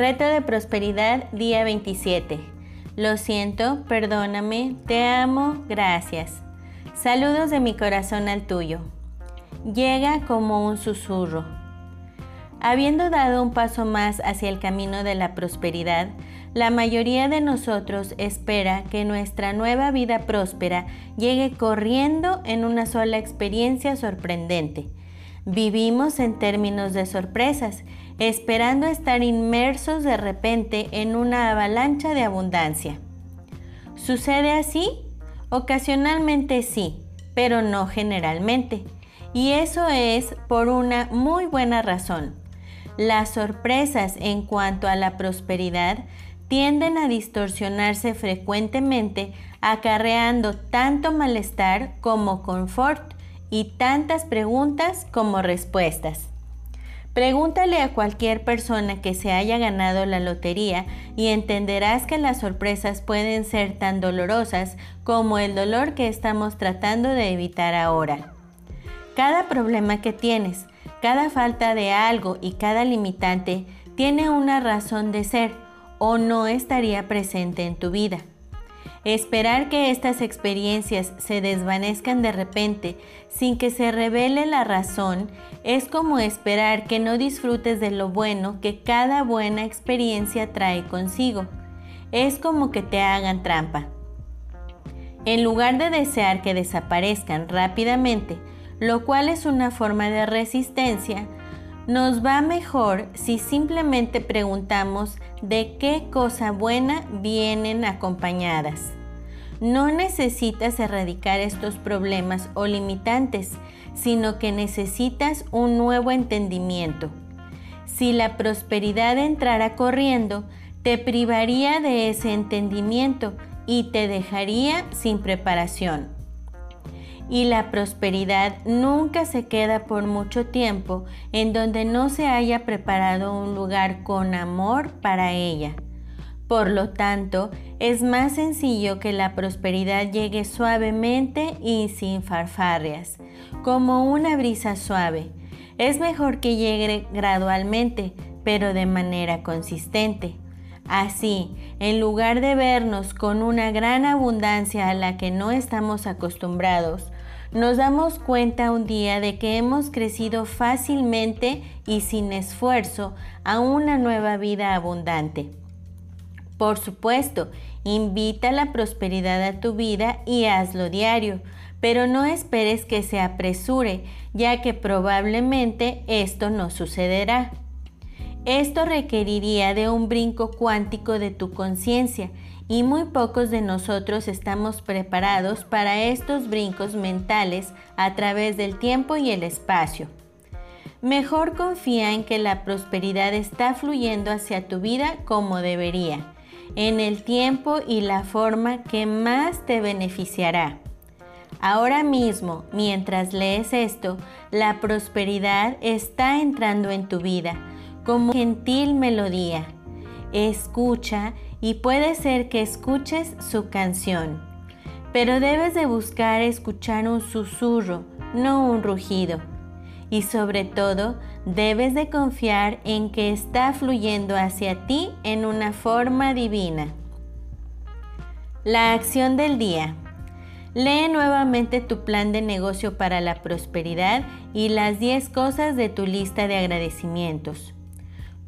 Reto de prosperidad, día 27. Lo siento, perdóname, te amo, gracias. Saludos de mi corazón al tuyo. Llega como un susurro. Habiendo dado un paso más hacia el camino de la prosperidad, la mayoría de nosotros espera que nuestra nueva vida próspera llegue corriendo en una sola experiencia sorprendente. Vivimos en términos de sorpresas, esperando estar inmersos de repente en una avalancha de abundancia. ¿Sucede así? Ocasionalmente sí, pero no generalmente. Y eso es por una muy buena razón. Las sorpresas en cuanto a la prosperidad tienden a distorsionarse frecuentemente, acarreando tanto malestar como confort y tantas preguntas como respuestas. Pregúntale a cualquier persona que se haya ganado la lotería y entenderás que las sorpresas pueden ser tan dolorosas como el dolor que estamos tratando de evitar ahora. Cada problema que tienes, cada falta de algo y cada limitante tiene una razón de ser o no estaría presente en tu vida. Esperar que estas experiencias se desvanezcan de repente sin que se revele la razón es como esperar que no disfrutes de lo bueno que cada buena experiencia trae consigo. Es como que te hagan trampa. En lugar de desear que desaparezcan rápidamente, lo cual es una forma de resistencia, nos va mejor si simplemente preguntamos de qué cosa buena vienen acompañadas. No necesitas erradicar estos problemas o limitantes, sino que necesitas un nuevo entendimiento. Si la prosperidad entrara corriendo, te privaría de ese entendimiento y te dejaría sin preparación y la prosperidad nunca se queda por mucho tiempo en donde no se haya preparado un lugar con amor para ella. Por lo tanto, es más sencillo que la prosperidad llegue suavemente y sin farfarrias, como una brisa suave. Es mejor que llegue gradualmente, pero de manera consistente. Así, en lugar de vernos con una gran abundancia a la que no estamos acostumbrados, nos damos cuenta un día de que hemos crecido fácilmente y sin esfuerzo a una nueva vida abundante. Por supuesto, invita la prosperidad a tu vida y hazlo diario, pero no esperes que se apresure, ya que probablemente esto no sucederá. Esto requeriría de un brinco cuántico de tu conciencia y muy pocos de nosotros estamos preparados para estos brincos mentales a través del tiempo y el espacio. Mejor confía en que la prosperidad está fluyendo hacia tu vida como debería, en el tiempo y la forma que más te beneficiará. Ahora mismo, mientras lees esto, la prosperidad está entrando en tu vida como gentil melodía. Escucha y puede ser que escuches su canción, pero debes de buscar escuchar un susurro, no un rugido. Y sobre todo, debes de confiar en que está fluyendo hacia ti en una forma divina. La acción del día. Lee nuevamente tu plan de negocio para la prosperidad y las 10 cosas de tu lista de agradecimientos.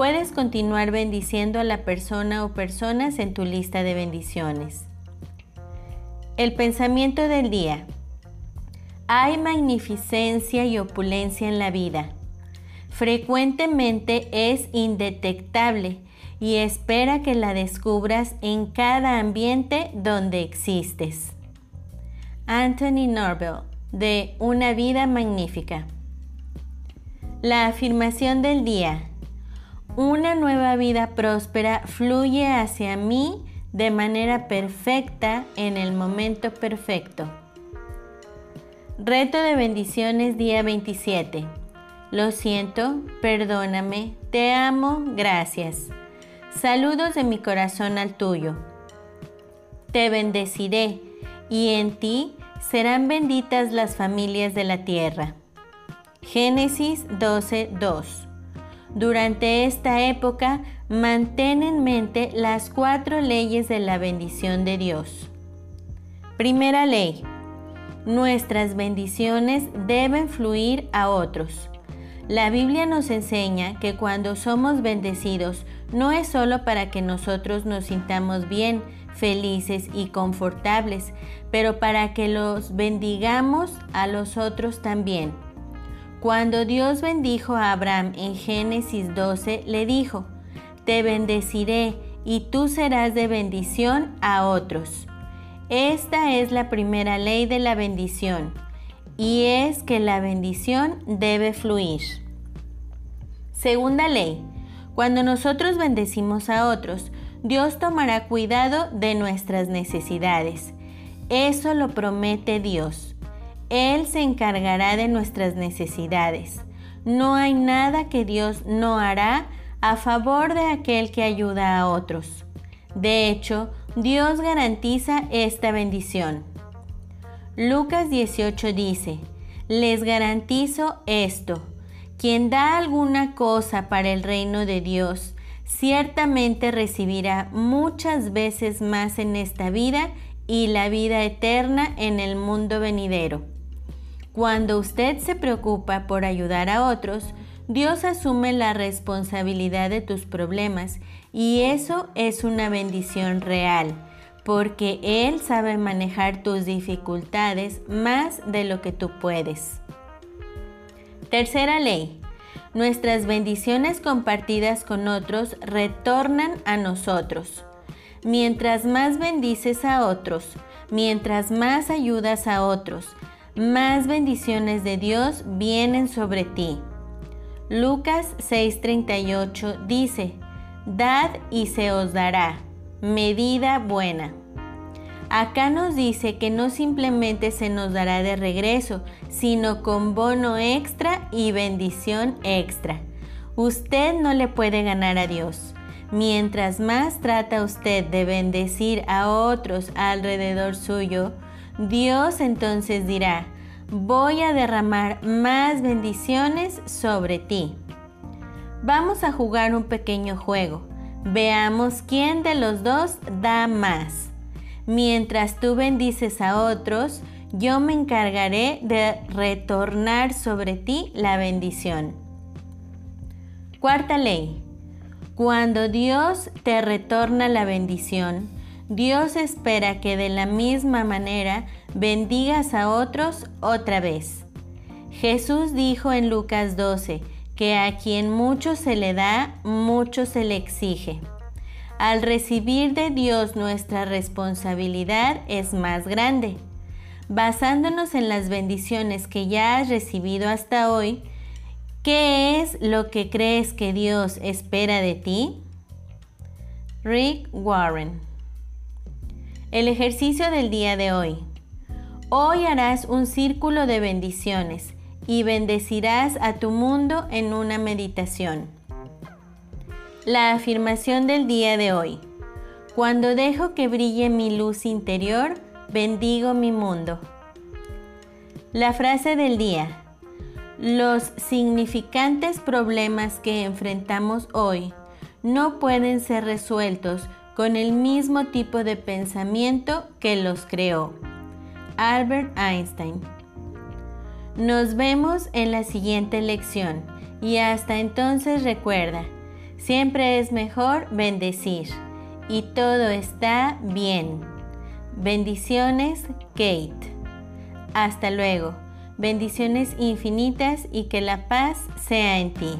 puedes continuar bendiciendo a la persona o personas en tu lista de bendiciones. El pensamiento del día. Hay magnificencia y opulencia en la vida. Frecuentemente es indetectable y espera que la descubras en cada ambiente donde existes. Anthony Norville, de Una vida magnífica. La afirmación del día. Una nueva vida próspera fluye hacia mí de manera perfecta en el momento perfecto. Reto de bendiciones día 27. Lo siento, perdóname, te amo, gracias. Saludos de mi corazón al tuyo. Te bendeciré y en ti serán benditas las familias de la tierra. Génesis 12:2 Durante esta época, mantén en mente las cuatro leyes de la bendición de Dios. Primera ley. Nuestras bendiciones deben fluir a otros. La Biblia nos enseña que cuando somos bendecidos no es solo para que nosotros nos sintamos bien, felices y confortables, pero para que los bendigamos a los otros también. Cuando Dios bendijo a Abraham en Génesis 12, le dijo, Te bendeciré y tú serás de bendición a otros. Esta es la primera ley de la bendición y es que la bendición debe fluir. Segunda ley. Cuando nosotros bendecimos a otros, Dios tomará cuidado de nuestras necesidades. Eso lo promete Dios. Él se encargará de nuestras necesidades. No hay nada que Dios no hará a favor de aquel que ayuda a otros. De hecho, Dios garantiza esta bendición. Lucas 18 dice, les garantizo esto, quien da alguna cosa para el reino de Dios, ciertamente recibirá muchas veces más en esta vida y la vida eterna en el mundo venidero. Cuando usted se preocupa por ayudar a otros, Dios asume la responsabilidad de tus problemas y eso es una bendición real porque Él sabe manejar tus dificultades más de lo que tú puedes. Tercera ley. Nuestras bendiciones compartidas con otros retornan a nosotros. Mientras más bendices a otros, mientras más ayudas a otros, más bendiciones de Dios vienen sobre ti. Lucas 6:38 dice, Dad y se os dará medida buena. Acá nos dice que no simplemente se nos dará de regreso, sino con bono extra y bendición extra. Usted no le puede ganar a Dios. Mientras más trata usted de bendecir a otros alrededor suyo, Dios entonces dirá, voy a derramar más bendiciones sobre ti. Vamos a jugar un pequeño juego. Veamos quién de los dos da más. Mientras tú bendices a otros, yo me encargaré de retornar sobre ti la bendición. Cuarta ley. Cuando Dios te retorna la bendición, Dios espera que de la misma manera bendigas a otros otra vez. Jesús dijo en Lucas 12, que a quien mucho se le da, mucho se le exige. Al recibir de Dios nuestra responsabilidad es más grande. Basándonos en las bendiciones que ya has recibido hasta hoy, ¿qué es lo que crees que Dios espera de ti? Rick Warren. El ejercicio del día de hoy. Hoy harás un círculo de bendiciones y bendecirás a tu mundo en una meditación. La afirmación del día de hoy. Cuando dejo que brille mi luz interior, bendigo mi mundo. La frase del día. Los significantes problemas que enfrentamos hoy no pueden ser resueltos con el mismo tipo de pensamiento que los creó. Albert Einstein nos vemos en la siguiente lección y hasta entonces recuerda, siempre es mejor bendecir y todo está bien. Bendiciones, Kate. Hasta luego. Bendiciones infinitas y que la paz sea en ti.